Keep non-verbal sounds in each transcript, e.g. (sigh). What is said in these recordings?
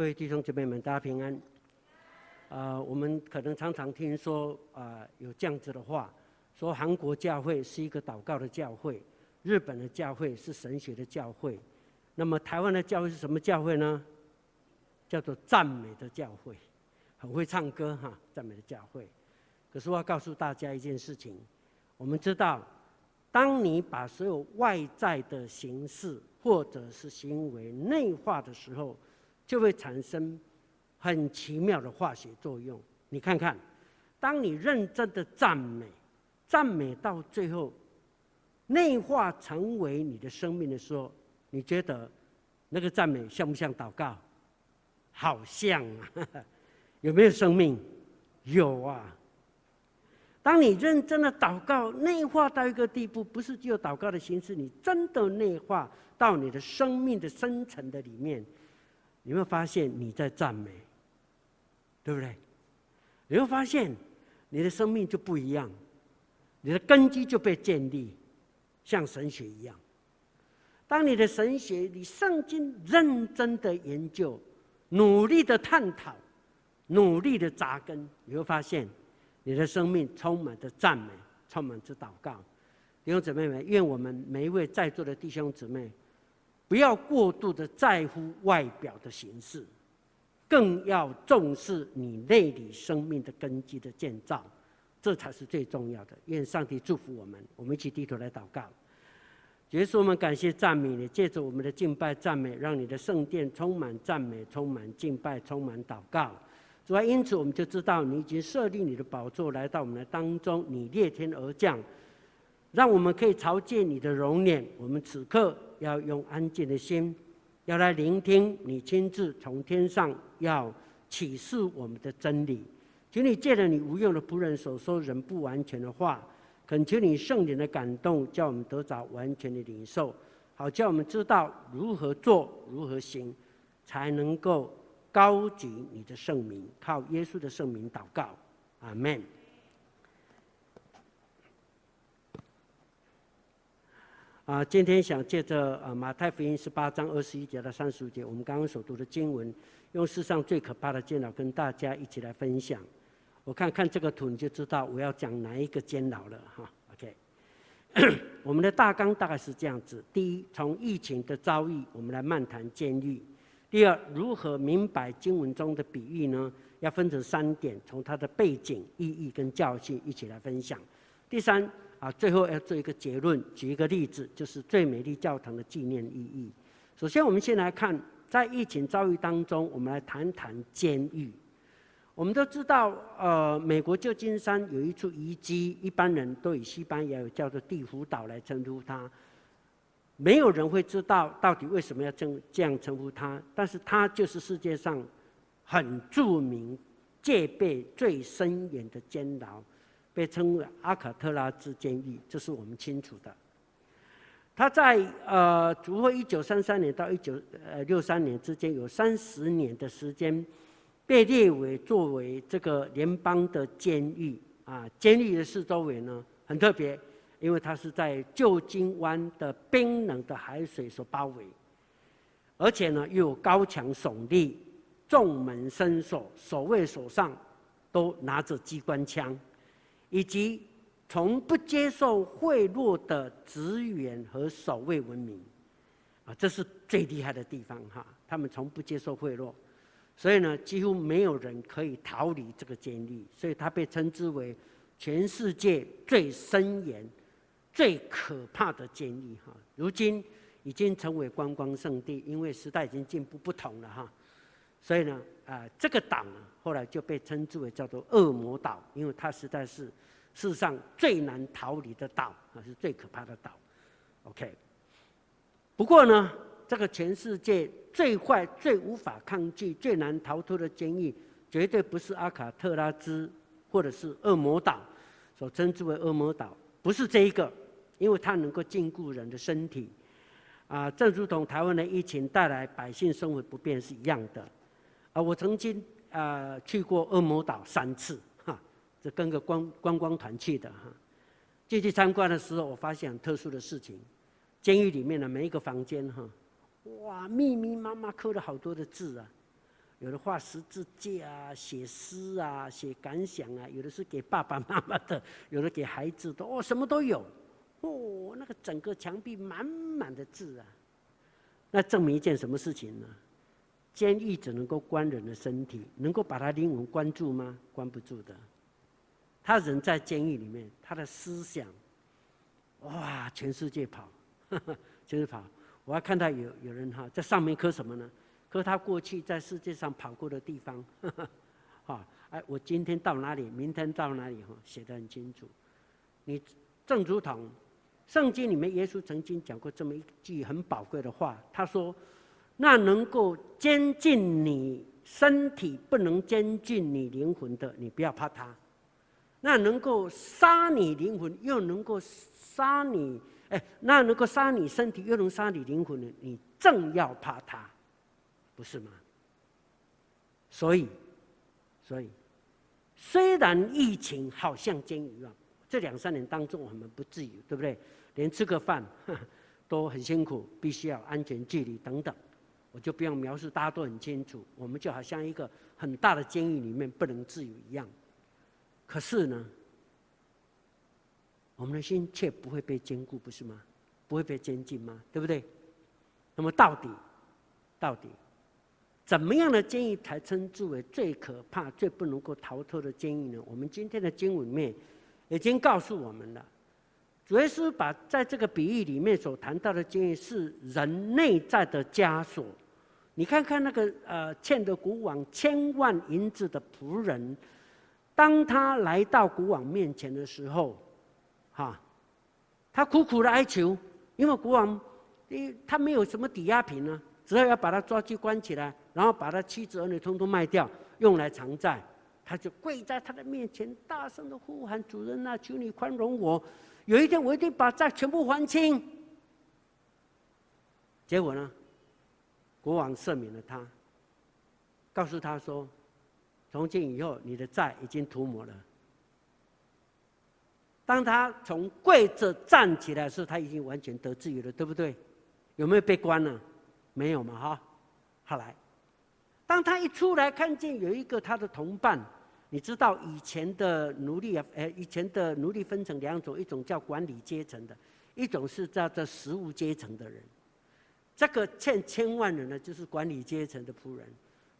各位弟兄姐妹们，大家平安。啊、呃，我们可能常常听说啊、呃，有这样子的话，说韩国教会是一个祷告的教会，日本的教会是神学的教会，那么台湾的教会是什么教会呢？叫做赞美的教会，很会唱歌哈，赞美的教会。可是我要告诉大家一件事情，我们知道，当你把所有外在的形式或者是行为内化的时候，就会产生很奇妙的化学作用。你看看，当你认真的赞美，赞美到最后内化成为你的生命的时候，你觉得那个赞美像不像祷告？好像啊，(laughs) 有没有生命？有啊。当你认真的祷告，内化到一个地步，不是只有祷告的形式，你真的内化到你的生命的深层的里面。你会发现你在赞美，对不对？你会发现你的生命就不一样，你的根基就被建立，像神学一样。当你的神学，你圣经认真的研究，努力的探讨，努力的扎根，你会发现你的生命充满着赞美，充满着祷告。弟兄姊妹们，愿我们每一位在座的弟兄姊妹。不要过度的在乎外表的形式，更要重视你内里生命的根基的建造，这才是最重要的。愿上帝祝福我们，我们一起低头来祷告。耶稣，我们感谢赞美你，借着我们的敬拜赞美，让你的圣殿充满赞美，充满敬拜，充满祷告。主啊，因此我们就知道你已经设立你的宝座来到我们的当中，你裂天而降。让我们可以朝见你的容颜。我们此刻要用安静的心，要来聆听你亲自从天上要启示我们的真理。请你借着你无用的仆人所说人不完全的话，恳求你圣灵的感动，叫我们得着完全的领受，好叫我们知道如何做、如何行，才能够高举你的圣名。靠耶稣的圣名祷告，阿门。啊，今天想借着啊马太福音十八章二十一节到三十五节，我们刚刚所读的经文，用世上最可怕的监牢跟大家一起来分享。我看看这个图，你就知道我要讲哪一个监牢了哈。OK，(clears throat) 我们的大纲大概是这样子：第一，从疫情的遭遇，我们来漫谈监狱；第二，如何明白经文中的比喻呢？要分成三点，从它的背景、意义跟教训一起来分享；第三。啊，最后要做一个结论，举一个例子，就是最美丽教堂的纪念意义。首先，我们先来看，在疫情遭遇当中，我们来谈谈监狱。我们都知道，呃，美国旧金山有一处遗迹，一般人都以西班牙语叫做地府岛来称呼它。没有人会知道到底为什么要这这样称呼它，但是它就是世界上很著名、戒备最森严的监牢。被称为阿卡特拉兹监狱，这是我们清楚的。他在呃，主后一九三三年到一九呃六三年之间，有三十年的时间，被列为作为这个联邦的监狱啊。监狱的四周围呢，很特别，因为它是在旧金湾的冰冷的海水所包围，而且呢又有高墙耸立，重门深锁，守卫手上都拿着机关枪。以及从不接受贿赂的职员和守卫闻名，啊，这是最厉害的地方哈！他们从不接受贿赂，所以呢，几乎没有人可以逃离这个监狱，所以它被称之为全世界最森严、最可怕的监狱哈。如今已经成为观光胜地，因为时代已经进步不同了哈。所以呢，啊，这个党呢，后来就被称之为叫做恶魔岛，因为它实在是世上最难逃离的岛啊，是最可怕的岛。OK。不过呢，这个全世界最坏、最无法抗拒、最难逃脱的监狱，绝对不是阿卡特拉兹或者是恶魔岛所称之为恶魔岛，不是这一个，因为它能够禁锢人的身体啊，正如同台湾的疫情带来百姓生活不便是一样的。啊，我曾经啊、呃、去过恶魔岛三次，哈，这跟个观观光团去的哈。进去参观的时候，我发现很特殊的事情，监狱里面的每一个房间哈，哇，密密麻麻刻了好多的字啊，有的画十字架啊，写诗啊，写感想啊，有的是给爸爸妈妈的，(laughs) 有的给孩子的，哦，什么都有。哦，那个整个墙壁满满的字啊，那证明一件什么事情呢？监狱只能够关人的身体，能够把他灵魂关住吗？关不住的。他人在监狱里面，他的思想，哇，全世界跑，呵 (laughs) 呵全世界跑。我还看到有有人哈，在上面刻什么呢？刻他过去在世界上跑过的地方，(laughs) 哈，哎，我今天到哪里，明天到哪里，哈，写的很清楚。你正如同圣经里面，耶稣曾经讲过这么一句很宝贵的话，他说：“那能够监禁你身体，不能监禁你灵魂的，你不要怕他。”那能够杀你灵魂，又能够杀你，哎，那能够杀你身体，又能杀你灵魂的，你正要怕他，不是吗？所以，所以，虽然疫情好像监狱一样，这两三年当中我们不至于，对不对？连吃个饭 (laughs) 都很辛苦，必须要安全距离等等，我就不用描述，大家都很清楚。我们就好像一个很大的监狱里面不能自由一样。可是呢，我们的心却不会被坚固，不是吗？不会被监禁吗？对不对？那么到底，到底，怎么样的监狱才称之为最可怕、最不能够逃脱的监狱呢？我们今天的经文里面已经告诉我们了。主耶稣把在这个比喻里面所谈到的监狱是人内在的枷锁。你看看那个呃欠的国王千万银子的仆人。当他来到国王面前的时候，哈，他苦苦的哀求，因为国王，他没有什么抵押品呢，只好要把他抓去关起来，然后把他妻子儿女通通卖掉，用来偿债。他就跪在他的面前，大声的呼喊：“主人啊，求你宽容我，有一天我一定把债全部还清。”结果呢，国王赦免了他，告诉他说。从今以后，你的债已经涂抹了。当他从跪着站起来的时候，他已经完全得自由了，对不对？有没有被关了？没有嘛，哈。后来，当他一出来，看见有一个他的同伴，你知道以前的奴隶啊，哎，以前的奴隶分成两种，一种叫管理阶层的，一种是叫做实务阶层的人。这个欠千万人呢，就是管理阶层的仆人。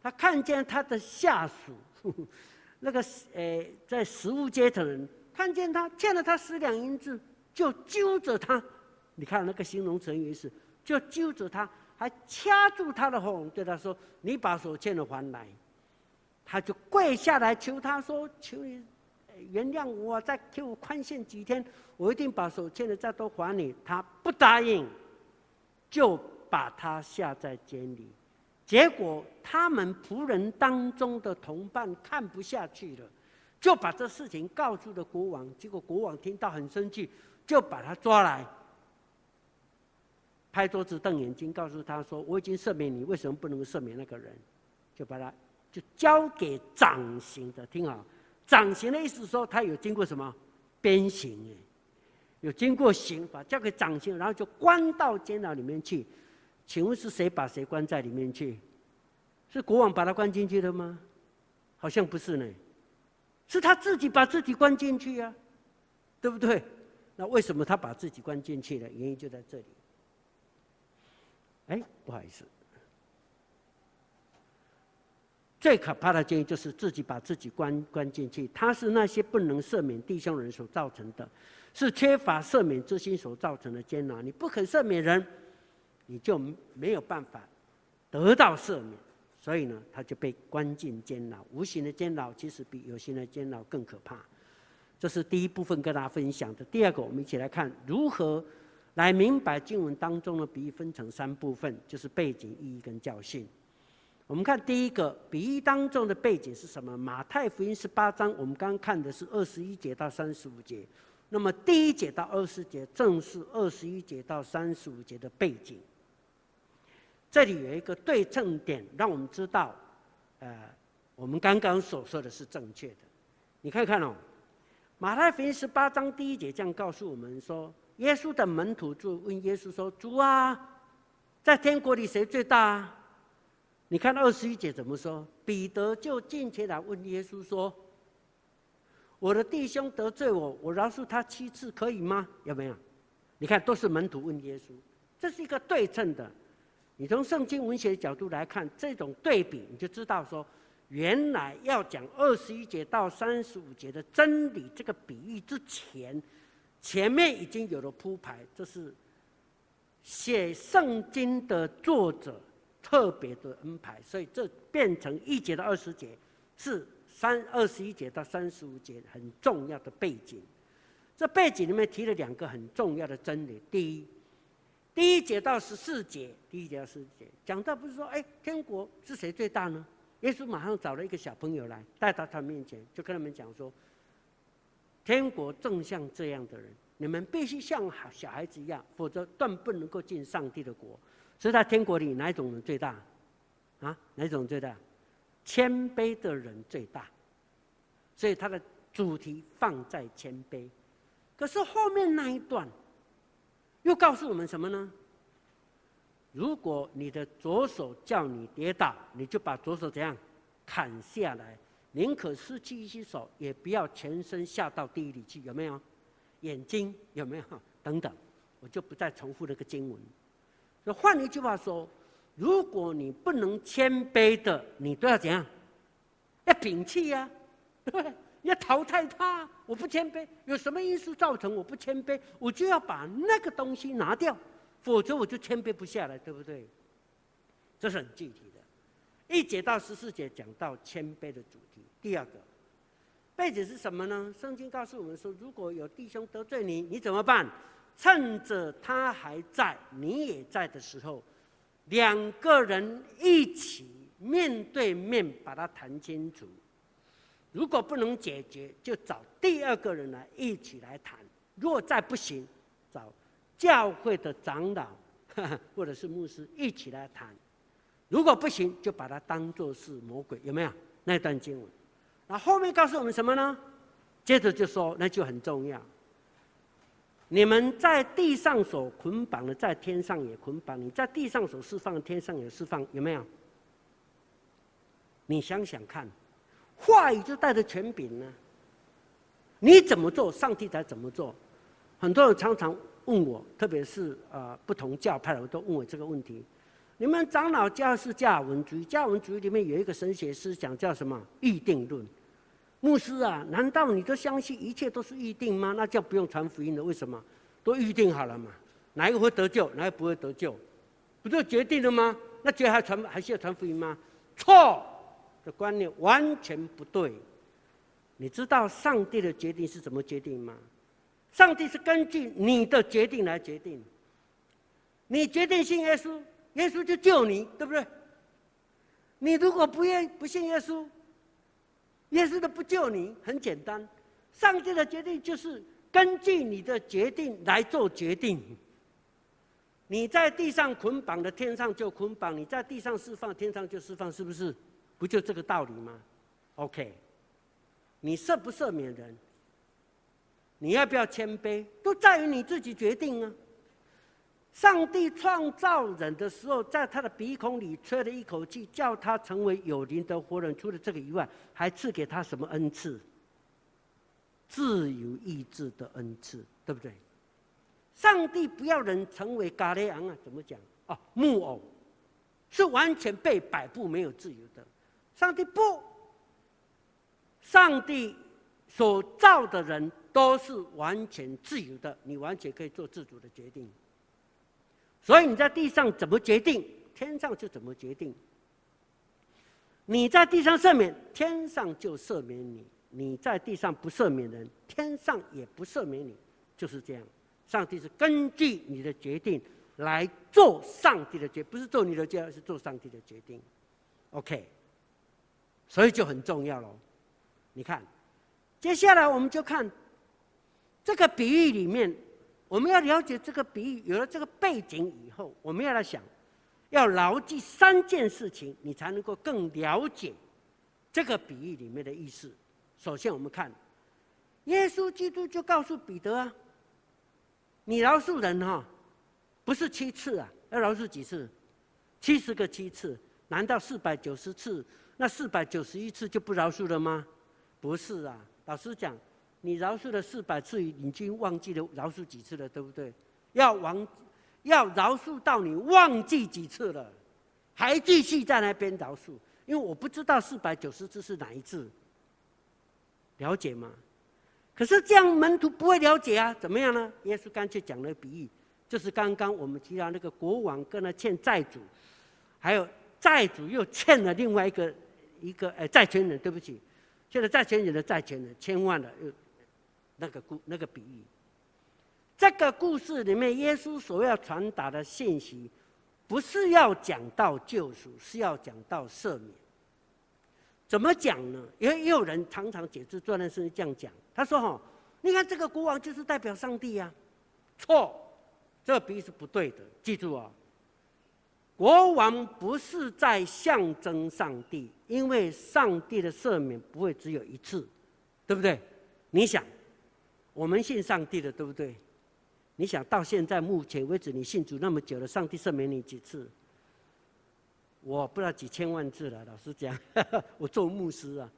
他看见他的下属，(laughs) 那个呃，在实务阶层人看见他欠了他十两银子，就揪着他。你看那个形容词语是，就揪着他，还掐住他的喉咙，对他说：“你把所欠的还来。”他就跪下来求他说：“求你原谅我，再给我宽限几天，我一定把所欠的债都还你。”他不答应，就把他下在监里。结果，他们仆人当中的同伴看不下去了，就把这事情告诉了国王。结果国王听到很生气，就把他抓来，拍桌子瞪眼睛，告诉他说：“我已经赦免你，为什么不能赦免那个人？”就把他就交给掌刑的。听好，掌刑的意思说他有经过什么鞭刑？有经过刑罚，交给掌刑，然后就关到监牢里面去。请问是谁把谁关在里面去？是国王把他关进去的吗？好像不是呢，是他自己把自己关进去呀，对不对？那为什么他把自己关进去了？原因就在这里。哎，不好意思，最可怕的监狱就是自己把自己关关进去。他是那些不能赦免弟兄人所造成的，是缺乏赦免之心所造成的监牢。你不肯赦免人。你就没有办法得到赦免，所以呢，他就被关进监牢。无形的监牢其实比有形的监牢更可怕。这是第一部分跟大家分享的。第二个，我们一起来看如何来明白经文当中的比喻，分成三部分，就是背景、意义跟教训。我们看第一个比喻当中的背景是什么？马太福音十八章，我们刚刚看的是二十一节到三十五节。那么第一节到二十节，正是二十一节到三十五节的背景。这里有一个对称点，让我们知道，呃，我们刚刚所说的是正确的。你看看哦，《马太福音》十八章第一节这样告诉我们说，耶稣的门徒就问耶稣说：“主啊，在天国里谁最大？”你看二十一节怎么说？彼得就进前来问耶稣说：“我的弟兄得罪我，我饶恕他七次可以吗？有没有？你看，都是门徒问耶稣，这是一个对称的。你从圣经文学的角度来看，这种对比，你就知道说，原来要讲二十一节到三十五节的真理这个比喻之前，前面已经有了铺排，这是写圣经的作者特别的安排，所以这变成一节到二十节是三二十一节到三十五节很重要的背景。这背景里面提了两个很重要的真理，第一。第一节到十四节，第一节到十四节讲到不是说，哎，天国是谁最大呢？耶稣马上找了一个小朋友来，带到他面前，就跟他们讲说，天国正像这样的人，你们必须像小孩子一样，否则断不能够进上帝的国。所以在天国里，哪一种人最大？啊，哪一种最大？谦卑的人最大。所以他的主题放在谦卑。可是后面那一段。又告诉我们什么呢？如果你的左手叫你跌倒，你就把左手怎样砍下来，宁可失去一只手，也不要全身下到地狱里去。有没有？眼睛有没有？等等，我就不再重复那个经文。那换一句话说，如果你不能谦卑的，你都要怎样？要摒弃呀，对不对？要淘汰他，我不谦卑，有什么因素造成我不谦卑？我就要把那个东西拿掉，否则我就谦卑不下来，对不对？这是很具体的。一节到十四节讲到谦卑的主题。第二个背景是什么呢？圣经告诉我们说，如果有弟兄得罪你，你怎么办？趁着他还在，你也在的时候，两个人一起面对面把它谈清楚。如果不能解决，就找第二个人来一起来谈。如果再不行，找教会的长老 (laughs) 或者是牧师一起来谈。如果不行，就把它当作是魔鬼，有没有那段经文？那后面告诉我们什么呢？接着就说，那就很重要。你们在地上所捆绑的，在天上也捆绑；你在地上所释放的，天上也释放，有没有？你想想看。话语就带着权柄呢，你怎么做，上帝才怎么做。很多人常常问我，特别是呃不同教派的，我都问我这个问题。你们长老教是加尔文主义，加尔文主义里面有一个神学思想叫什么？预定论。牧师啊，难道你都相信一切都是预定吗？那就不用传福音了。为什么？都预定好了嘛。哪一个会得救，哪一个不会得救，不就决定了吗？那绝还传还需要传福音吗？错。的观念完全不对。你知道上帝的决定是怎么决定吗？上帝是根据你的决定来决定。你决定信耶稣，耶稣就救你，对不对？你如果不愿不信耶稣，耶稣都不救你。很简单，上帝的决定就是根据你的决定来做决定。你在地上捆绑的，天上就捆绑；你在地上释放，天上就释放，是不是？不就这个道理吗？OK，你赦不赦免人，你要不要谦卑，都在于你自己决定啊。上帝创造人的时候，在他的鼻孔里吹了一口气，叫他成为有灵的活人。除了这个以外，还赐给他什么恩赐？自由意志的恩赐，对不对？上帝不要人成为咖喱昂啊？怎么讲？哦，木偶是完全被摆布，没有自由的。上帝不，上帝所造的人都是完全自由的，你完全可以做自主的决定。所以你在地上怎么决定，天上就怎么决定。你在地上赦免，天上就赦免你；你在地上不赦免人，天上也不赦免你。就是这样，上帝是根据你的决定来做上帝的决，不是做你的决，而是做上帝的决定。OK。所以就很重要喽。你看，接下来我们就看这个比喻里面，我们要了解这个比喻，有了这个背景以后，我们要来想，要牢记三件事情，你才能够更了解这个比喻里面的意思。首先，我们看耶稣基督就告诉彼得啊，你饶恕人哈，不是七次啊，要饶恕几次？七十个七次。难道四百九十次，那四百九十一次就不饶恕了吗？不是啊，老实讲，你饶恕了四百次，已经忘记了饶恕几次了，对不对？要忘，要饶恕到你忘记几次了，还继续在那边饶恕，因为我不知道四百九十次是哪一次，了解吗？可是这样门徒不会了解啊，怎么样呢？耶稣干脆讲了比喻，就是刚刚我们提到那个国王跟他欠债主，还有债主又欠了另外一个一个呃债权人，对不起，欠了债权人的债权人千万的又那个故那个比喻。这个故事里面，耶稣所要传达的信息，不是要讲到救赎，是要讲到赦免。怎么讲呢？因为也有人常常解释这段圣经这样讲。他说：“哈，你看这个国王就是代表上帝呀。”错，这个比喻是不对的。记住啊，国王不是在象征上帝，因为上帝的赦免不会只有一次，对不对？你想，我们信上帝的，对不对？你想到现在目前为止，你信主那么久了，上帝赦免你几次？我不知道几千万次了，老实讲，(laughs) 我做牧师啊，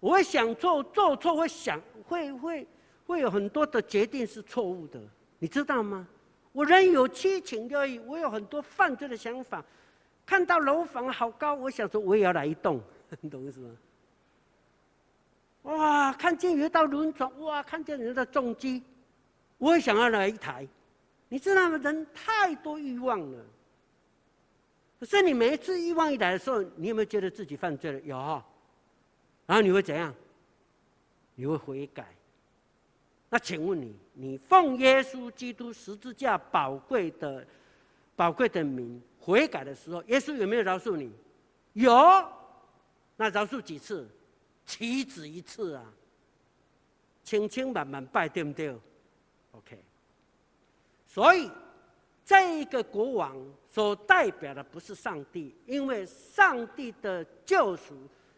我想错，做错会想，会会会有很多的决定是错误的，你知道吗？我人有七情六欲，我有很多犯罪的想法。看到楼房好高，我想说我也要来一栋，(laughs) 你懂意思吗？哇，看见有一道轮船，哇，看见人的重机，我也想要来一台。你知道吗？人太多欲望了。可是你每一次欲望一来的时候，你有没有觉得自己犯罪了？有，然后你会怎样？你会悔改。那请问你，你奉耶稣基督十字架宝贵的、宝贵的名悔改的时候，耶稣有没有饶恕你？有。那饶恕几次？岂止一次啊！千千万万拜，对不对？OK。所以。这一个国王所代表的不是上帝，因为上帝的救赎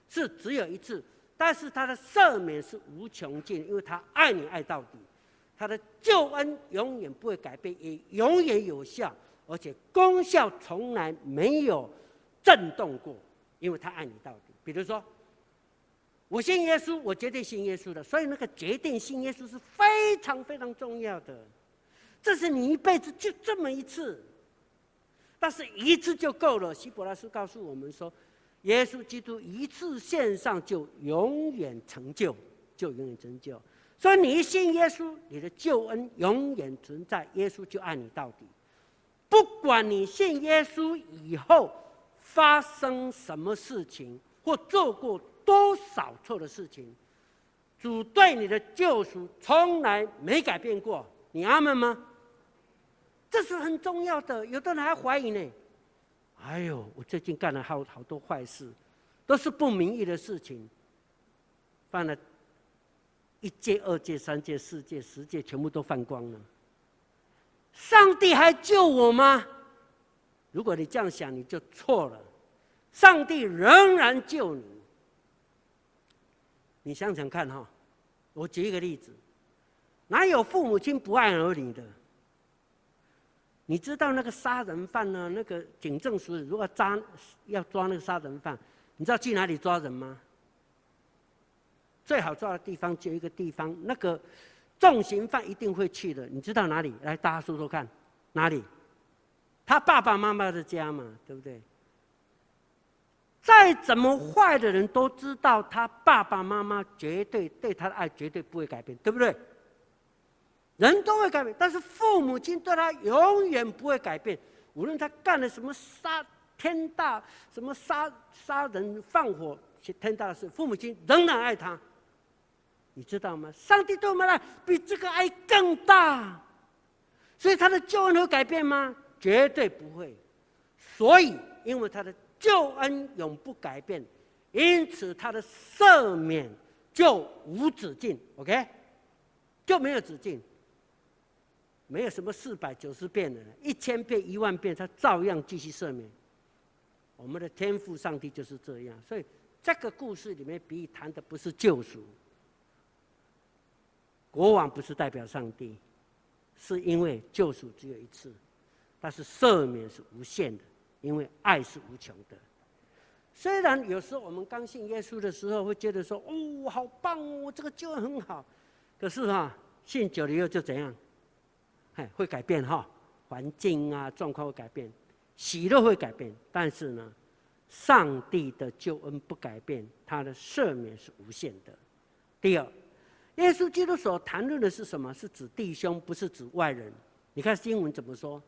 是只有一次，但是他的赦免是无穷尽，因为他爱你爱到底，他的救恩永远不会改变，也永远有效，而且功效从来没有震动过，因为他爱你到底。比如说，我信耶稣，我决定信耶稣的，所以那个决定信耶稣是非常非常重要的。这是你一辈子就这么一次，但是一次就够了。希伯来书告诉我们说，耶稣基督一次献上就永远成就，就永远成就。所以你一信耶稣，你的救恩永远存在，耶稣就爱你到底。不管你信耶稣以后发生什么事情，或做过多少错的事情，主对你的救赎从来没改变过。你阿门吗？这是很重要的，有的人还怀疑呢。哎呦，我最近干了好好多坏事，都是不明义的事情，犯了一戒、二戒、三戒、四戒、十戒，全部都犯光了。上帝还救我吗？如果你这样想，你就错了。上帝仍然救你。你想想看哈，我举一个例子，哪有父母亲不爱儿女的？你知道那个杀人犯呢？那个警政署如果抓要抓那个杀人犯，你知道去哪里抓人吗？最好抓的地方就一个地方，那个重刑犯一定会去的。你知道哪里？来，大家说说看，哪里？他爸爸妈妈的家嘛，对不对？再怎么坏的人都知道，他爸爸妈妈绝对对他的爱绝对不会改变，对不对？人都会改变，但是父母亲对他永远不会改变。无论他干了什么杀天大、什么杀杀人放火天大的事，父母亲仍然爱他。你知道吗？上帝对我们的比这个爱更大，所以他的救恩会改变吗？绝对不会。所以，因为他的救恩永不改变，因此他的赦免就无止境。OK，就没有止境。没有什么四百九十遍的，一千遍、一万遍，他照样继续赦免。我们的天赋上帝就是这样，所以这个故事里面，比喻谈的不是救赎。国王不是代表上帝，是因为救赎只有一次，但是赦免是无限的，因为爱是无穷的。虽然有时候我们刚信耶稣的时候会觉得说：“哦，好棒哦，这个救恩很好。”可是哈、信久了以后就怎样？哎，会改变哈，环境啊状况会改变，喜乐会改变。但是呢，上帝的救恩不改变，他的赦免是无限的。第二，耶稣基督所谈论的是什么？是指弟兄，不是指外人。你看经文怎么说？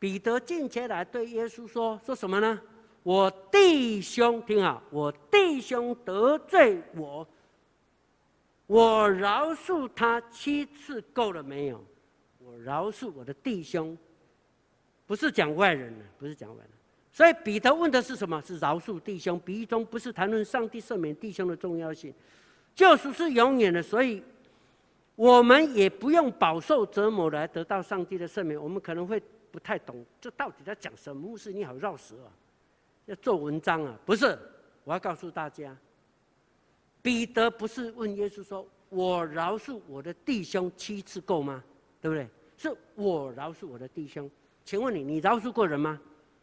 彼得进前来对耶稣说：“说什么呢？”我弟兄听好，我弟兄得罪我，我饶恕他七次够了没有？我饶恕我的弟兄，不是讲外人的，不是讲外人。所以彼得问的是什么？是饶恕弟兄。比喻中不是谈论上帝赦免弟兄的重要性，救赎是永远的，所以我们也不用饱受折磨来得到上帝的赦免。我们可能会不太懂，这到底在讲什么？牧师你好绕舌啊！要做文章啊？不是，我要告诉大家，彼得不是问耶稣说：“我饶恕我的弟兄七次够吗？”对不对？是我饶恕我的弟兄。请问你，你饶恕过人吗？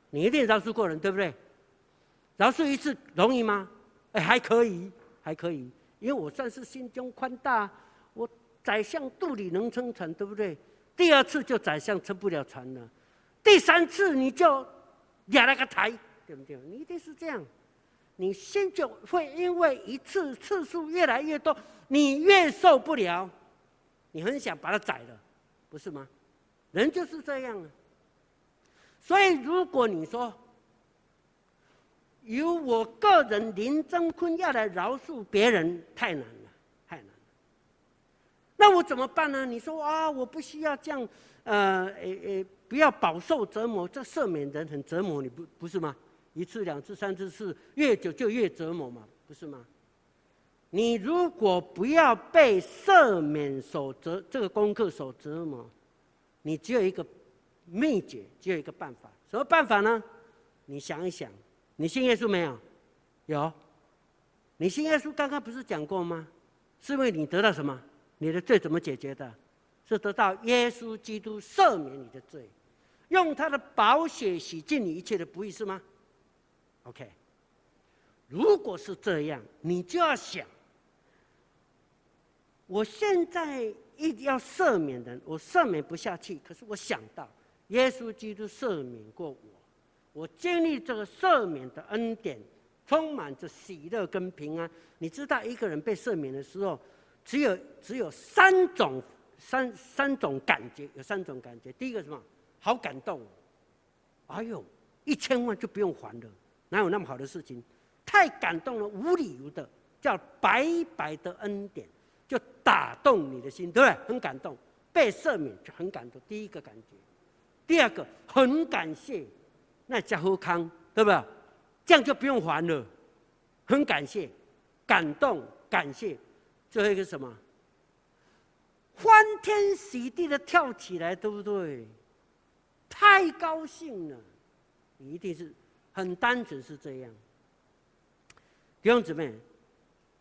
你一定饶恕过人，对不对？饶恕一次容易吗？哎，还可以，还可以，因为我算是心胸宽大，我宰相肚里能撑船，对不对？第二次就宰相撑不了船了，第三次你就压了个台。对不对？你一定是这样，你心就会因为一次次数越来越多，你越受不了，你很想把它宰了，不是吗？人就是这样啊。所以如果你说由我个人林真坤要来饶恕别人，太难了，太难了。那我怎么办呢？你说啊，我不需要这样，呃，诶诶，不要饱受折磨，这赦免人很折磨你，不不是吗？一次、两次、三次、四，越久就越折磨嘛，不是吗？你如果不要被赦免所折，这个功课所折磨，你只有一个秘诀，只有一个办法。什么办法呢？你想一想，你信耶稣没有？有。你信耶稣，刚刚不是讲过吗？是因为你得到什么？你的罪怎么解决的？是得到耶稣基督赦免你的罪，用他的宝血洗净你一切的不义，是吗？OK，如果是这样，你就要想，我现在一定要赦免人，我赦免不下去。可是我想到，耶稣基督赦免过我，我经历这个赦免的恩典，充满着喜乐跟平安。你知道，一个人被赦免的时候，只有只有三种三三种感觉，有三种感觉。第一个什么？好感动，哎呦，一千万就不用还了。哪有那么好的事情？太感动了，无理由的叫白白的恩典，就打动你的心，对不对？很感动，被赦免就很感动。第一个感觉，第二个很感谢，那叫好康，对不对？这样就不用还了，很感谢，感动，感谢。最后一个什么？欢天喜地的跳起来，对不对？太高兴了，你一定是。很单纯是这样，弟兄姊妹，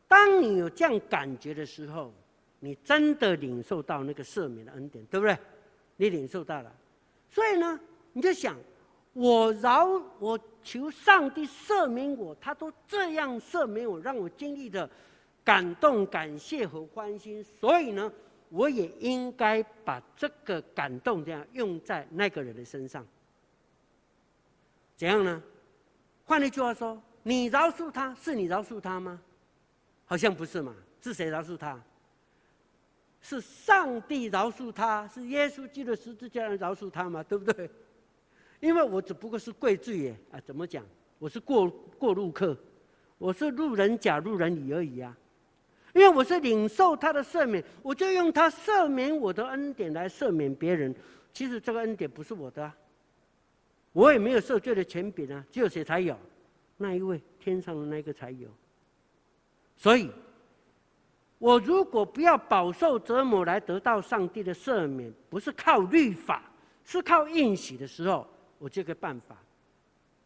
当你有这样感觉的时候，你真的领受到那个赦免的恩典，对不对？你领受到了，所以呢，你就想，我饶我求上帝赦免我，他都这样赦免我，让我经历的感动、感谢和欢心，所以呢，我也应该把这个感动这样用在那个人的身上，怎样呢？换一句话说，你饶恕他是你饶恕他吗？好像不是嘛？是谁饶恕他？是上帝饶恕他，是耶稣基督十字架饶恕他嘛？对不对？因为我只不过是贵罪耶啊！怎么讲？我是过过路客，我是路人甲、路人乙而已啊！因为我是领受他的赦免，我就用他赦免我的恩典来赦免别人。其实这个恩典不是我的啊。我也没有受罪的权柄啊，只有谁才有？那一位天上的那个才有。所以，我如果不要饱受折磨来得到上帝的赦免，不是靠律法，是靠应许的时候，我这个办法，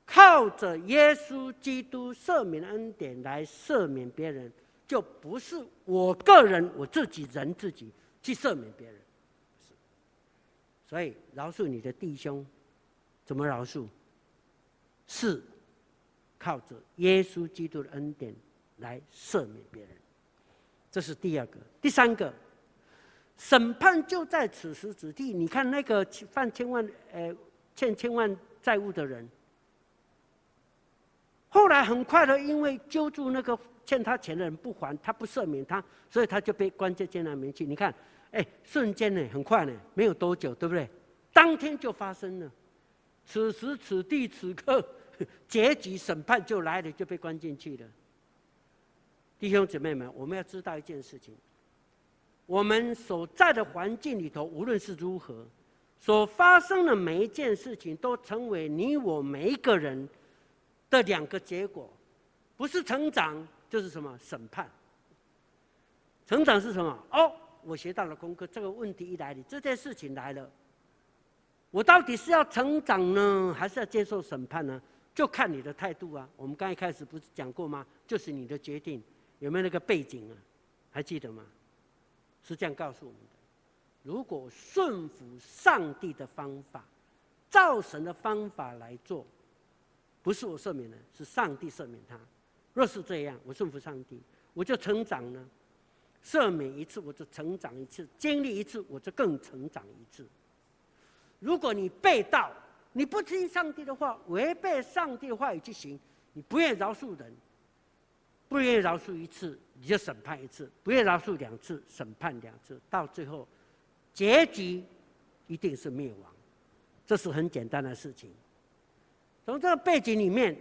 靠着耶稣基督赦免的恩典来赦免别人，就不是我个人我自己人自己去赦免别人。所以，饶恕你的弟兄。怎么饶恕？是靠着耶稣基督的恩典来赦免别人。这是第二个，第三个，审判就在此时此地。你看那个犯千万呃欠千万债务的人，后来很快的，因为揪住那个欠他钱的人不还，他不赦免他，所以他就被关在监牢里面去。你看，哎，瞬间呢，很快呢，没有多久，对不对？当天就发生了。此时此地此刻，结局审判就来了，就被关进去了。弟兄姊妹们，我们要知道一件事情：我们所在的环境里头，无论是如何，所发生的每一件事情，都成为你我每一个人的两个结果，不是成长，就是什么审判。成长是什么？哦，我学到了功课。这个问题一来，你这件事情来了，我到底是要成长呢，还是要接受审判呢？就看你的态度啊。我们刚一开始不是讲过吗？就是你的决定。有没有那个背景啊？还记得吗？是这样告诉我们的：如果顺服上帝的方法，照神的方法来做，不是我赦免了，是上帝赦免他。若是这样，我顺服上帝，我就成长了。赦免一次，我就成长一次；经历一次，我就更成长一次。如果你被盗，你不听上帝的话，违背上帝的话语去行，你不愿饶恕人。不愿意饶恕一次，你就审判一次；不愿意饶恕两次，审判两次，到最后，结局一定是灭亡。这是很简单的事情。从这个背景里面，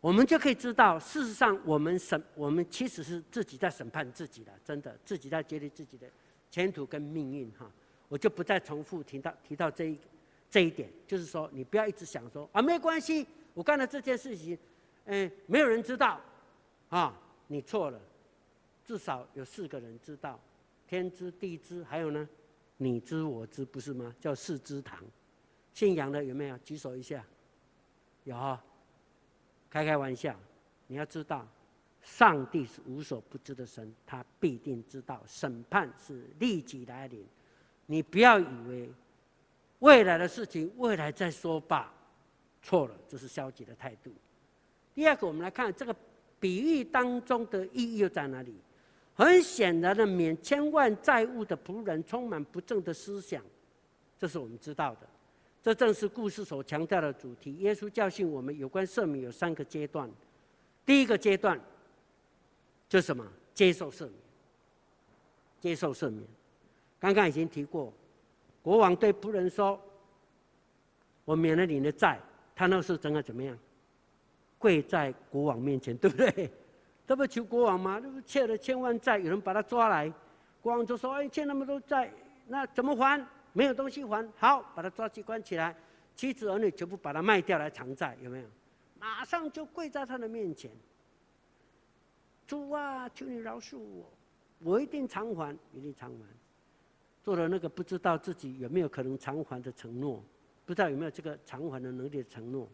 我们就可以知道，事实上，我们审，我们其实是自己在审判自己的，真的，自己在决定自己的前途跟命运。哈，我就不再重复提到提到这一这一点，就是说，你不要一直想说啊，没关系，我干了这件事情。嗯，没有人知道，啊，你错了，至少有四个人知道，天知地知，还有呢，你知我知，不是吗？叫四知堂，信仰的有没有？举手一下，有，开开玩笑，你要知道，上帝是无所不知的神，他必定知道，审判是立即来临，你不要以为未来的事情未来再说吧，错了，这是消极的态度。第二个，我们来看这个比喻当中的意义又在哪里？很显然的，免千万债务的仆人充满不正的思想，这是我们知道的。这正是故事所强调的主题。耶稣教训我们有关赦免有三个阶段。第一个阶段，就是什么？接受赦免。接受赦免。刚刚已经提过，国王对仆人说：“我免了你的债。”他那时候整个怎么样？跪在国王面前，对不对？(laughs) 这不求国王吗？这不欠了千万债，有人把他抓来，国王就说：“哎，欠那么多债，那怎么还？没有东西还，好，把他抓去关起来，妻子儿女全部把他卖掉来偿债，有没有？”马上就跪在他的面前，主啊，求你饶恕我，我一定偿还，一定偿还。做了那个不知道自己有没有可能偿还的承诺，不知道有没有这个偿还的能力的承诺，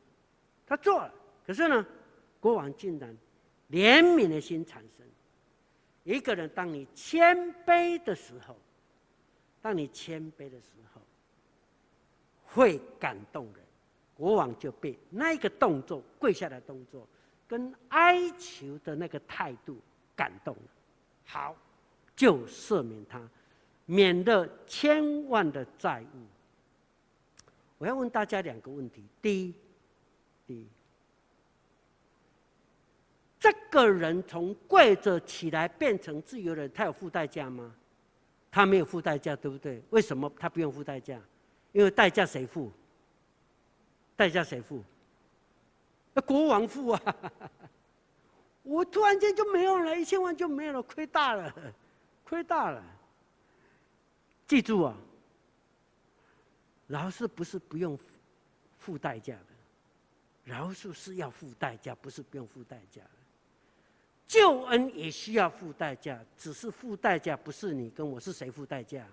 他做了。可是呢，国王竟然怜悯的心产生。一个人，当你谦卑的时候，当你谦卑的时候，会感动人。国王就被那个动作，跪下的动作，跟哀求的那个态度感动了。好，就赦免他，免得千万的债务。我要问大家两个问题：第一，第一。这个人从跪着起来变成自由人，他有付代价吗？他没有付代价，对不对？为什么他不用付代价？因为代价谁付？代价谁付？那国王付啊！(laughs) 我突然间就没有了，一千万就没有了，亏大了，亏大了。记住啊，饶恕不是不用付代价的，饶恕是要付代价，不是不用付代价。救恩也需要付代价，只是付代价不是你跟我，是谁付代价？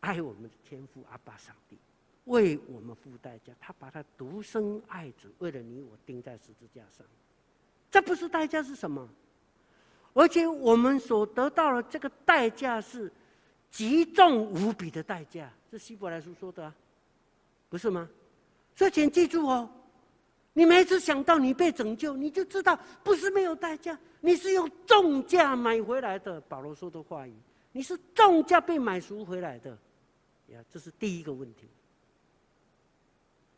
爱我们的天父阿爸上帝为我们付代价，他把他独生爱子为了你我钉在十字架上，这不是代价是什么？而且我们所得到的这个代价是极重无比的代价，这希伯来书说的啊，不是吗？所以请记住哦，你每次想到你被拯救，你就知道不是没有代价，你是用重价买回来的。保罗说的话语，你是重价被买赎回来的。呀，这是第一个问题。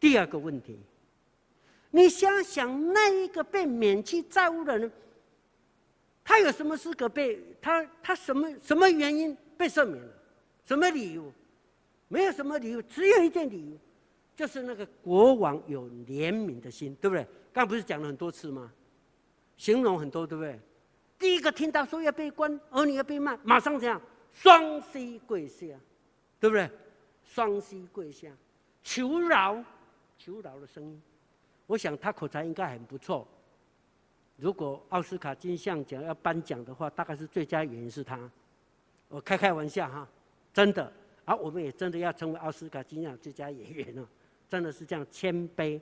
第二个问题，你想想那一个被免去债务的人，他有什么资格被他？他什么什么原因被赦免了？什么理由？没有什么理由，只有一件理由。就是那个国王有怜悯的心，对不对？刚不是讲了很多次吗？形容很多，对不对？第一个听到说要被关，儿女要被卖，马上这样双膝跪下，对不对？双膝跪下，求饶，求饶的声音。我想他口才应该很不错。如果奥斯卡金像奖要颁奖的话，大概是最佳演员是他。我开开玩笑哈，真的。啊、我们也真的要成为奥斯卡金像最佳演员了。真的是这样谦卑，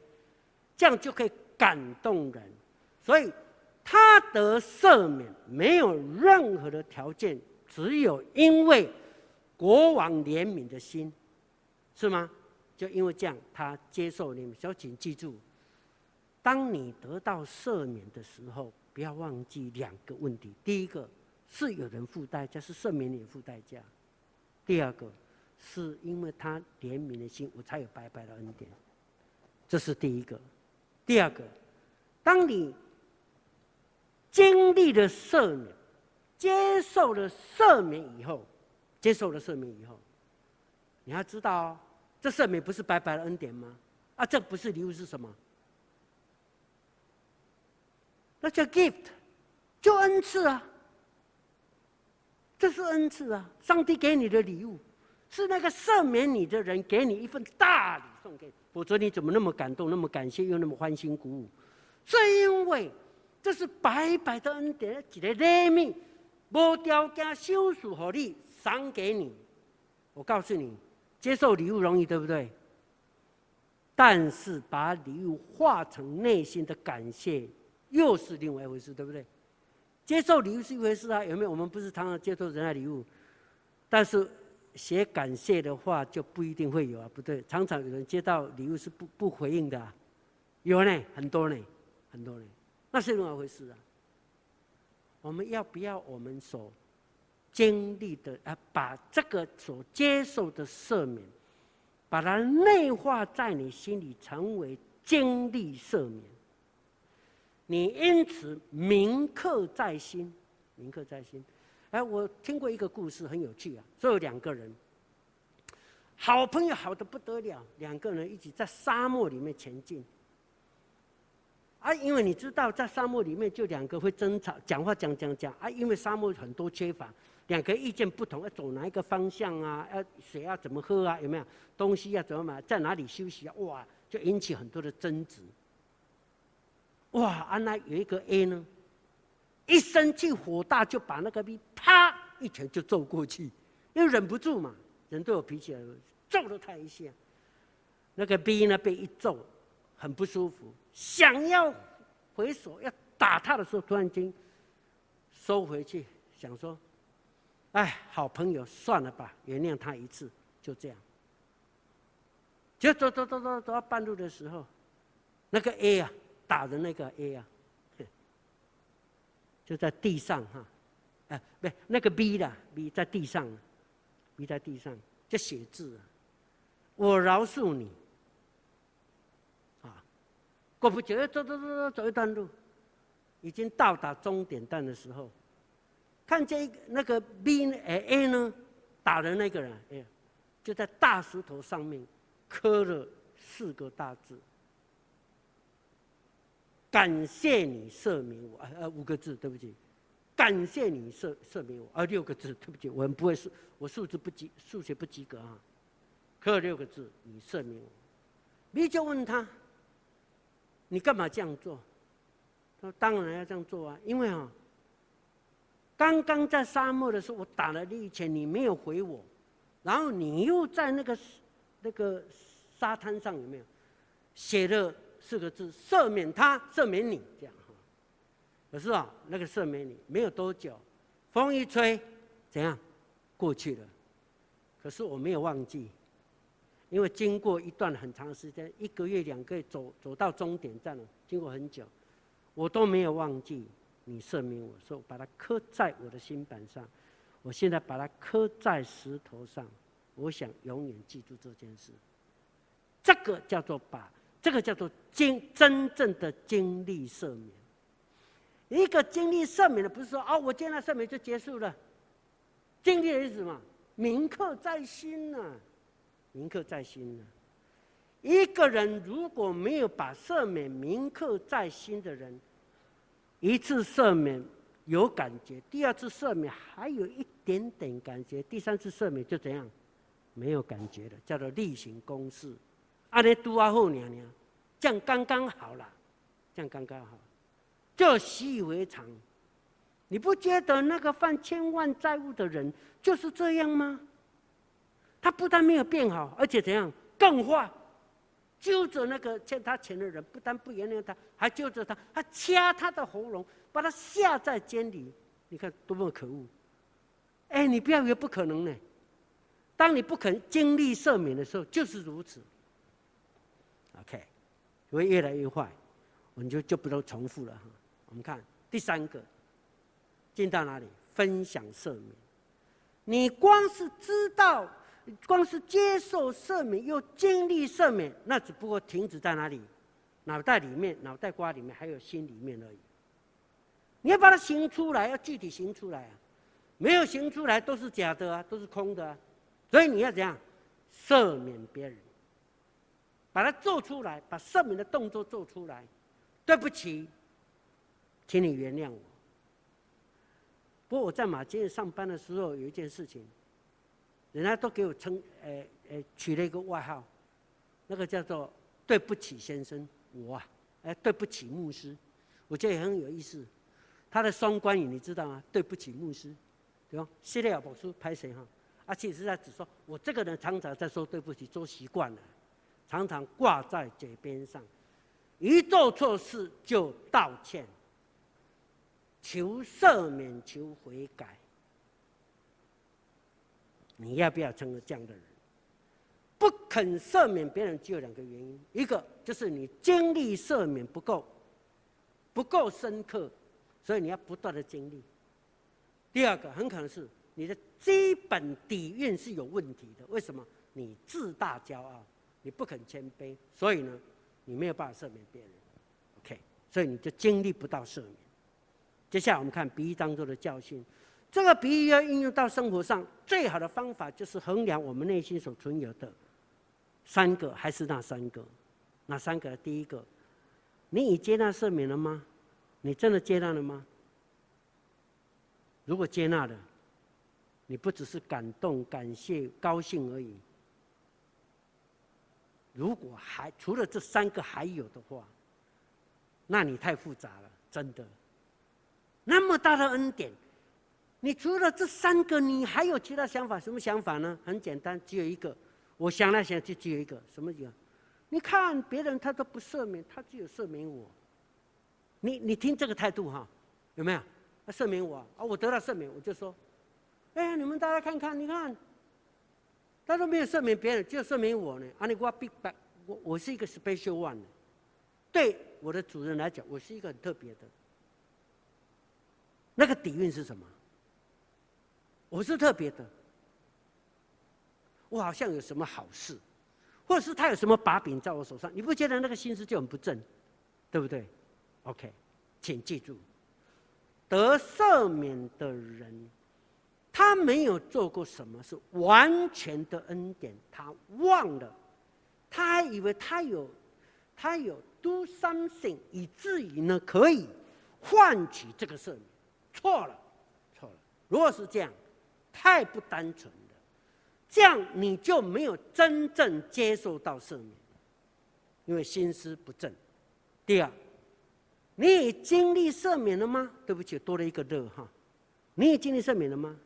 这样就可以感动人。所以他得赦免没有任何的条件，只有因为国王怜悯的心，是吗？就因为这样，他接受你们。小请记住，当你得到赦免的时候，不要忘记两个问题：第一个是有人付代价，是赦免你付代价；第二个。是因为他怜悯的心，我才有白白的恩典。这是第一个。第二个，当你经历了赦免，接受了赦免以后，接受了赦免以后，你要知道，这赦免不是白白的恩典吗？啊，这不是礼物是什么？那叫 gift，就恩赐啊。这是恩赐啊，上帝给你的礼物。是那个赦免你的人给你一份大礼送给你，否则你怎么那么感动、那么感谢又那么欢欣鼓舞？是因为这是白白的恩典，一个怜悯，无条件收赎和你赏给你。我告诉你，接受礼物容易，对不对？但是把礼物化成内心的感谢，又是另外一回事，对不对？接受礼物是一回事啊，有没有？我们不是常常接受人家礼物，但是。写感谢的话就不一定会有啊，不对，常常有人接到礼物是不不回应的，啊，有呢，很多呢，很多呢，那是另外一回事啊。我们要不要我们所经历的啊，把这个所接受的赦免，把它内化在你心里，成为经历赦免，你因此铭刻在心，铭刻在心。哎，我听过一个故事，很有趣啊。说有两个人，好朋友好的不得了，两个人一起在沙漠里面前进。啊，因为你知道，在沙漠里面就两个会争吵，讲话讲讲讲。啊，因为沙漠很多缺乏，两个意见不同，要走哪一个方向啊？要水要怎么喝啊？有没有东西要怎么买？在哪里休息啊？哇，就引起很多的争执。哇，原来有一个 A 呢。一生气火大，就把那个 B 啪一拳就揍过去，因为忍不住嘛，人都有脾气，揍了他一下。那个 B 呢被一揍，很不舒服，想要回手要打他的时候，突然间收回去，想说：“哎，好朋友，算了吧，原谅他一次，就这样。”就走走走走走到半路的时候，那个 A 啊打的那个 A 啊。就在地上哈，哎，不，那个 B 的 B 在地上，B 在地上就写字，我饶恕你。啊，过不久，走走走走走一段路，已经到达终点站的时候，看见一个那个 B 哎 A 呢，打的那个人哎，就在大石头上面刻了四个大字。感谢你赦免我，呃，五个字，对不起。感谢你赦赦免我，呃，六个字，对不起，我们不会数，我数字不及，数学不及格啊。刻了六个字，你赦免我。你就问他，你干嘛这样做？他说当然要这样做啊，因为啊，刚刚在沙漠的时候，我打了你一拳，你没有回我，然后你又在那个那个沙滩上有没有写了？四个字：赦免他，赦免你，这样哈。可是啊，那个赦免你没有多久，风一吹，怎样过去了？可是我没有忘记，因为经过一段很长时间，一个月、两个月，走走到终点站了，经过很久，我都没有忘记你赦免我，说把它刻在我的心板上。我现在把它刻在石头上，我想永远记住这件事。这个叫做把，这个叫做经真正的经历赦免。一个经历赦免的，不是说啊、哦，我见到赦免就结束了。经历的意思什么？铭刻在心呐、啊，铭刻在心呐、啊。一个人如果没有把赦免铭刻在心的人，一次赦免有感觉，第二次赦免还有一点点感觉，第三次赦免就怎样？没有感觉了，叫做例行公事。阿弥多阿后娘娘，这样刚刚好了，这样刚刚好，就习以为常。你不觉得那个犯千万债务的人就是这样吗？他不但没有变好，而且怎样更坏，揪着那个欠他钱的人，不但不原谅他，还揪着他，还掐他的喉咙，把他下在监里。你看多么可恶！哎，你不要以为不可能呢。当你不肯经历赦免的时候，就是如此。OK，会越来越坏，我们就就不都重复了哈。我们看第三个，进到哪里？分享赦免。你光是知道，光是接受赦免，又经历赦免，那只不过停止在哪里？脑袋里面，脑袋瓜里面，还有心里面而已。你要把它行出来，要具体行出来啊！没有行出来，都是假的啊，都是空的啊。所以你要怎样？赦免别人。把它做出来，把赦免的动作做出来。对不起，请你原谅我。不过我在马偕上班的时候，有一件事情，人家都给我称，诶诶，取了一个外号，那个叫做“对不起先生”，我啊，哎，对不起牧师，我觉得也很有意思。他的双关语你知道吗？对不起牧师，对吧？系列宝书拍谁哈？啊，且是在只说我这个人常常在说对不起，做习惯了。常常挂在嘴边上，一做错事就道歉，求赦免，求悔改。你要不要成为这样的人？不肯赦免别人，就有两个原因：一个就是你经历赦免不够，不够深刻，所以你要不断的经历；第二个很可能是你的基本底蕴是有问题的。为什么？你自大骄傲。你不肯谦卑，所以呢，你没有办法赦免别人，OK，所以你就经历不到赦免。接下来我们看比喻当中的教训，这个比喻要应用到生活上，最好的方法就是衡量我们内心所存有的三个，还是那三个？哪三个？第一个，你已接纳赦免了吗？你真的接纳了吗？如果接纳了，你不只是感动、感谢、高兴而已。如果还除了这三个还有的话，那你太复杂了，真的。那么大的恩典，你除了这三个，你还有其他想法？什么想法呢？很简单，只有一个。我想来想去，只有一个。什么一个？你看别人他都不赦免，他只有赦免我。你你听这个态度哈，有没有？他赦免我啊，我得到赦免，我就说，哎呀，你们大家看看，你看。他都没有赦免别人，就赦免我呢。啊，你我比白，我我是一个 special one。对我的主人来讲，我是一个很特别的。那个底蕴是什么？我是特别的。我好像有什么好事，或者是他有什么把柄在我手上，你不觉得那个心思就很不正，对不对？OK，请记住，得赦免的人。他没有做过什么是完全的恩典，他忘了，他还以为他有，他有 do something，以至于呢可以换取这个赦免，错了，错了。如果是这样，太不单纯了，这样你就没有真正接受到赦免，因为心思不正。第二，你已经历赦免了吗？对不起，多了一个乐哈，你已经历赦免了吗？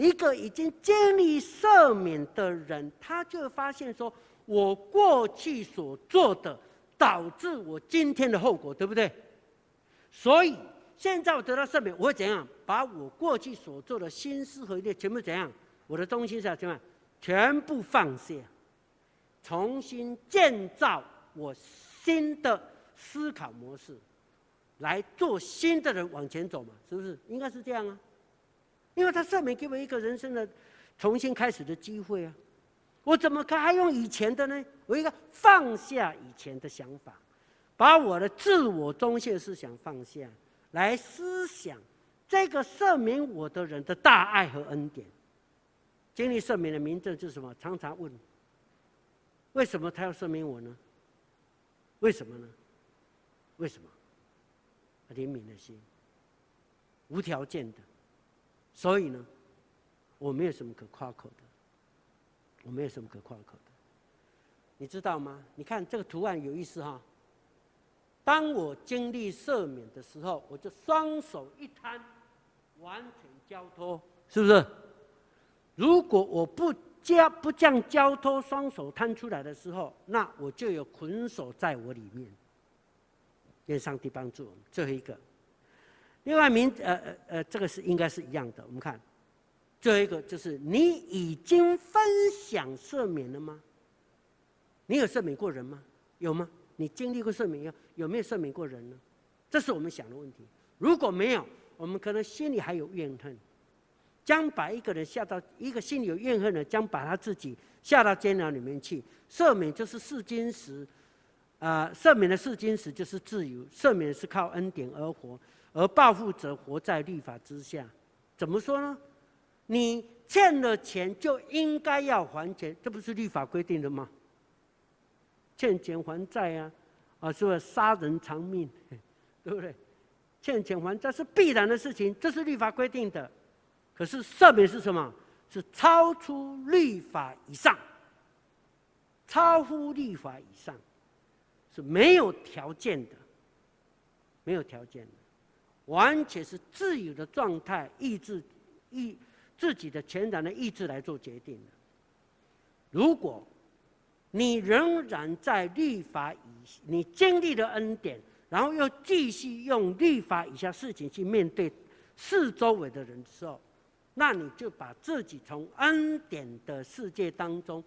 一个已经经历赦免的人，他就会发现说：“我过去所做的，导致我今天的后果，对不对？”所以现在我得到赦免，我会怎样？把我过去所做的心思和意念全部怎样？我的中心是怎样？全部放下，重新建造我新的思考模式，来做新的人往前走嘛？是不是？应该是这样啊。因为他赦免给我一个人生的重新开始的机会啊。我怎么可还用以前的呢？我一个放下以前的想法，把我的自我中心思想放下，来思想这个赦免我的人的大爱和恩典。经历赦免的名证是什么？常常问：为什么他要赦免我呢？为什么呢？为什么？怜悯的心，无条件的。所以呢，我没有什么可夸口的。我没有什么可夸口的，你知道吗？你看这个图案有意思哈。当我经历赦免的时候，我就双手一摊，完全交托，是不是？如果我不交不这样交托，双手摊出来的时候，那我就有捆锁在我里面。愿上帝帮助我们。最后一个，另外名呃呃呃，这个是应该是一样的。我们看。最后一个就是你已经分享赦免了吗？你有赦免过人吗？有吗？你经历过赦免，有有没有赦免过人呢？这是我们想的问题。如果没有，我们可能心里还有怨恨，将把一个人下到一个心里有怨恨的，将把他自己下到监牢里面去。赦免就是试金石，啊、呃，赦免的试金石就是自由。赦免是靠恩典而活，而报复者活在律法之下。怎么说呢？你欠了钱就应该要还钱，这不是律法规定的吗？欠钱还债啊，啊，说杀人偿命，(laughs) 对不对？欠钱还债是必然的事情，这是律法规定的。可是赦免是什么？是超出律法以上，超乎律法以上，是没有条件的，没有条件的，完全是自由的状态，意志意。自己的全然的意志来做决定的。如果你仍然在律法以，你经历了恩典，然后又继续用律法以下事情去面对四周围的人的时候，那你就把自己从恩典的世界当中，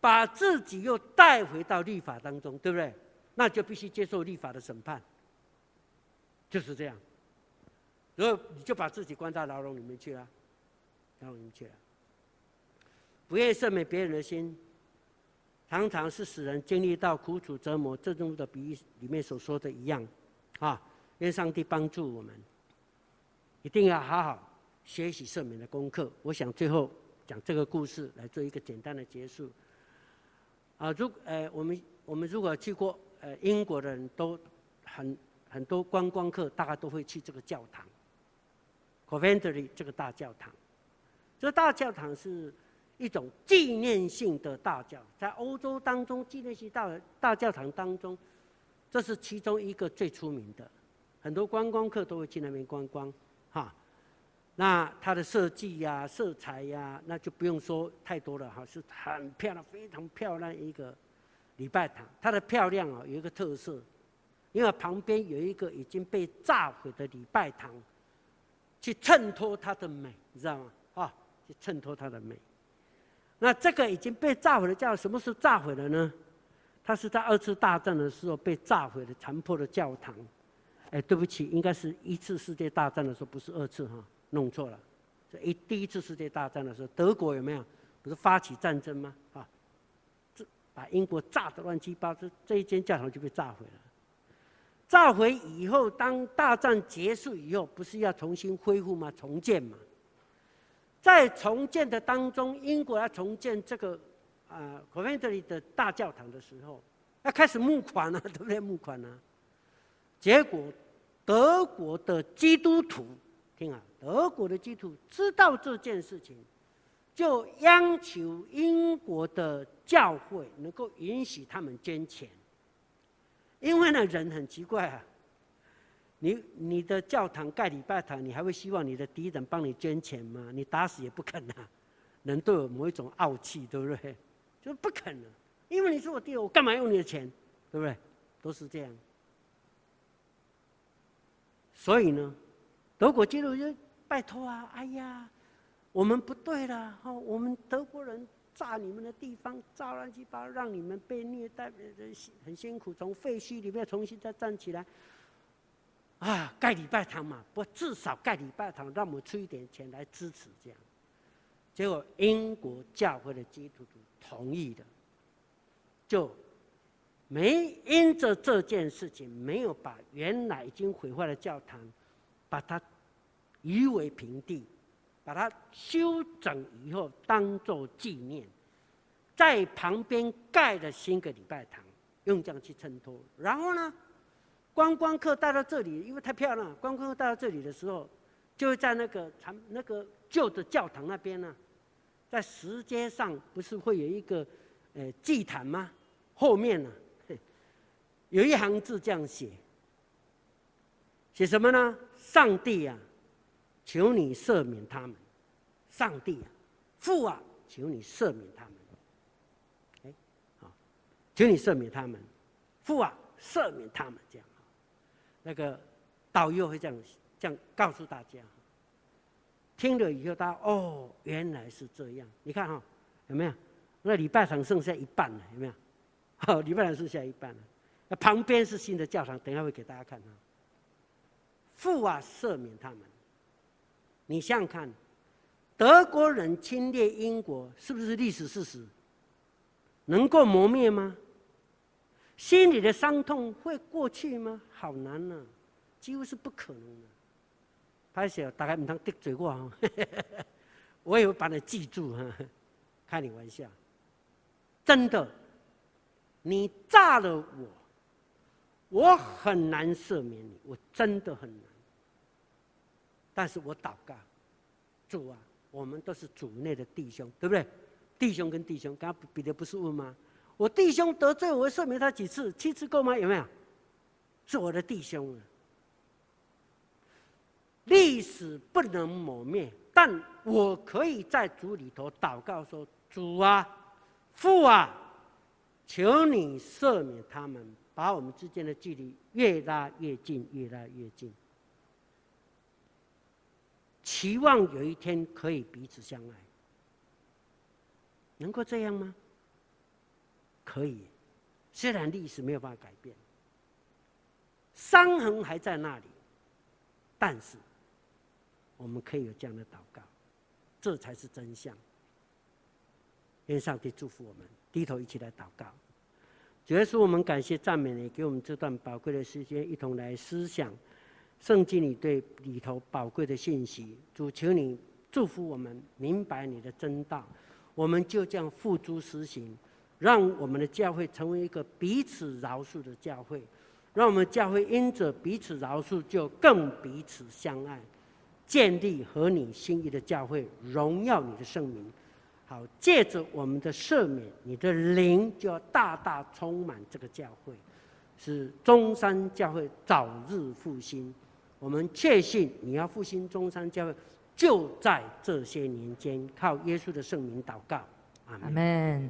把自己又带回到律法当中，对不对？那就必须接受律法的审判，就是这样。然后你就把自己关在牢笼里面去了。然后你去了，不愿意赦免别人的心，常常是使人经历到苦楚折磨。这中的比喻里面所说的一样，啊，愿上帝帮助我们，一定要好好学习赦免的功课。我想最后讲这个故事来做一个简单的结束。啊，如呃，我们我们如果去过呃英国的人都很很多观光客，大概都会去这个教堂，Coventry 这个大教堂。这大教堂是一种纪念性的大教，在欧洲当中纪念性大大教堂当中，这是其中一个最出名的，很多观光客都会去那边观光，哈。那它的设计呀、色彩呀，那就不用说太多了哈，是很漂亮、非常漂亮一个礼拜堂。它的漂亮啊，有一个特色，因为旁边有一个已经被炸毁的礼拜堂，去衬托它的美，你知道吗？啊。去衬托它的美。那这个已经被炸毁的叫什么时候炸毁了呢？它是在二次大战的时候被炸毁的残破的教堂。哎，对不起，应该是一次世界大战的时候，不是二次哈，弄错了。这一第一次世界大战的时候，德国有没有？不是发起战争吗？啊，这把英国炸得乱七八糟，这一间教堂就被炸毁了。炸毁以后，当大战结束以后，不是要重新恢复吗？重建嘛。在重建的当中，英国要重建这个啊，Coventry 的大教堂的时候，要开始募款了，对不对？募款了。结果，德国的基督徒，听啊，德国的基督徒知道这件事情，就央求英国的教会能够允许他们捐钱，因为呢，人很奇怪啊。你你的教堂盖礼拜堂，你还会希望你的敌人帮你捐钱吗？你打死也不肯啊！人都有某一种傲气，对不对？就不肯了，因为你是我弟，我干嘛用你的钱？对不对？都是这样。所以呢，德国基督徒就拜托啊！哎呀，我们不对了，哈！我们德国人炸你们的地方，炸乱七八糟，让你们被虐待，很辛苦，从废墟里面重新再站起来。啊，盖礼拜堂嘛，不至少盖礼拜堂，让我们出一点钱来支持这样。结果英国教会的基督徒同意的，就没因着这件事情，没有把原来已经毁坏的教堂，把它夷为平地，把它修整以后当做纪念，在旁边盖了新的礼拜堂，用这样去衬托。然后呢，观光客带到这里，因为太漂亮，观光客带到这里的时候，就会在那个长那个旧的教堂那边呢，在石阶上不是会有一个呃祭坛吗？后面呢，(laughs) 有一行字这样写，写什么呢？上帝啊，求你赦免他们。上帝啊，父啊，求你赦免他们。哎，好，求你赦免他们。父啊，赦免他们。这样，那个导游会这样这样告诉大家。听了以后，他哦，原来是这样。你看哈、有没有？那礼拜堂剩下一半了，有没有？好、礼拜堂剩下一半了。那旁边是新的教堂，等一下会给大家看哈。父啊，赦免他们。你想想看，德国人侵略英国，是不是历史事实？能够磨灭吗？心里的伤痛会过去吗？好难呐、几乎是不可能的。拍摄大概唔通得罪我，(laughs) 我也会把你记住哈，开你玩笑，真的，你炸了我，我很难赦免你，我真的很难。但是我祷告，主啊，我们都是主内的弟兄，对不对？弟兄跟弟兄，刚刚彼得不是问吗？我弟兄得罪我，会赦免他几次？七次够吗？有没有？是我的弟兄啊。历史不能磨灭，但我可以在主里头祷告说：“主啊，父啊，求你赦免他们，把我们之间的距离越拉越近，越拉越近。期望有一天可以彼此相爱，能够这样吗？可以，虽然历史没有办法改变，伤痕还在那里，但是。”我们可以有这样的祷告，这才是真相。愿上帝祝福我们，低头一起来祷告。主耶稣，我们感谢赞美你，给我们这段宝贵的时间，一同来思想圣经里对里头宝贵的信息。主，求你祝福我们，明白你的真道，我们就这样付诸实行，让我们的教会成为一个彼此饶恕的教会，让我们教会因着彼此饶恕，就更彼此相爱。建立合你心意的教会，荣耀你的圣名。好，借着我们的赦免，你的灵就要大大充满这个教会，使中山教会早日复兴。我们确信你要复兴中山教会，就在这些年间，靠耶稣的圣名祷告。阿门。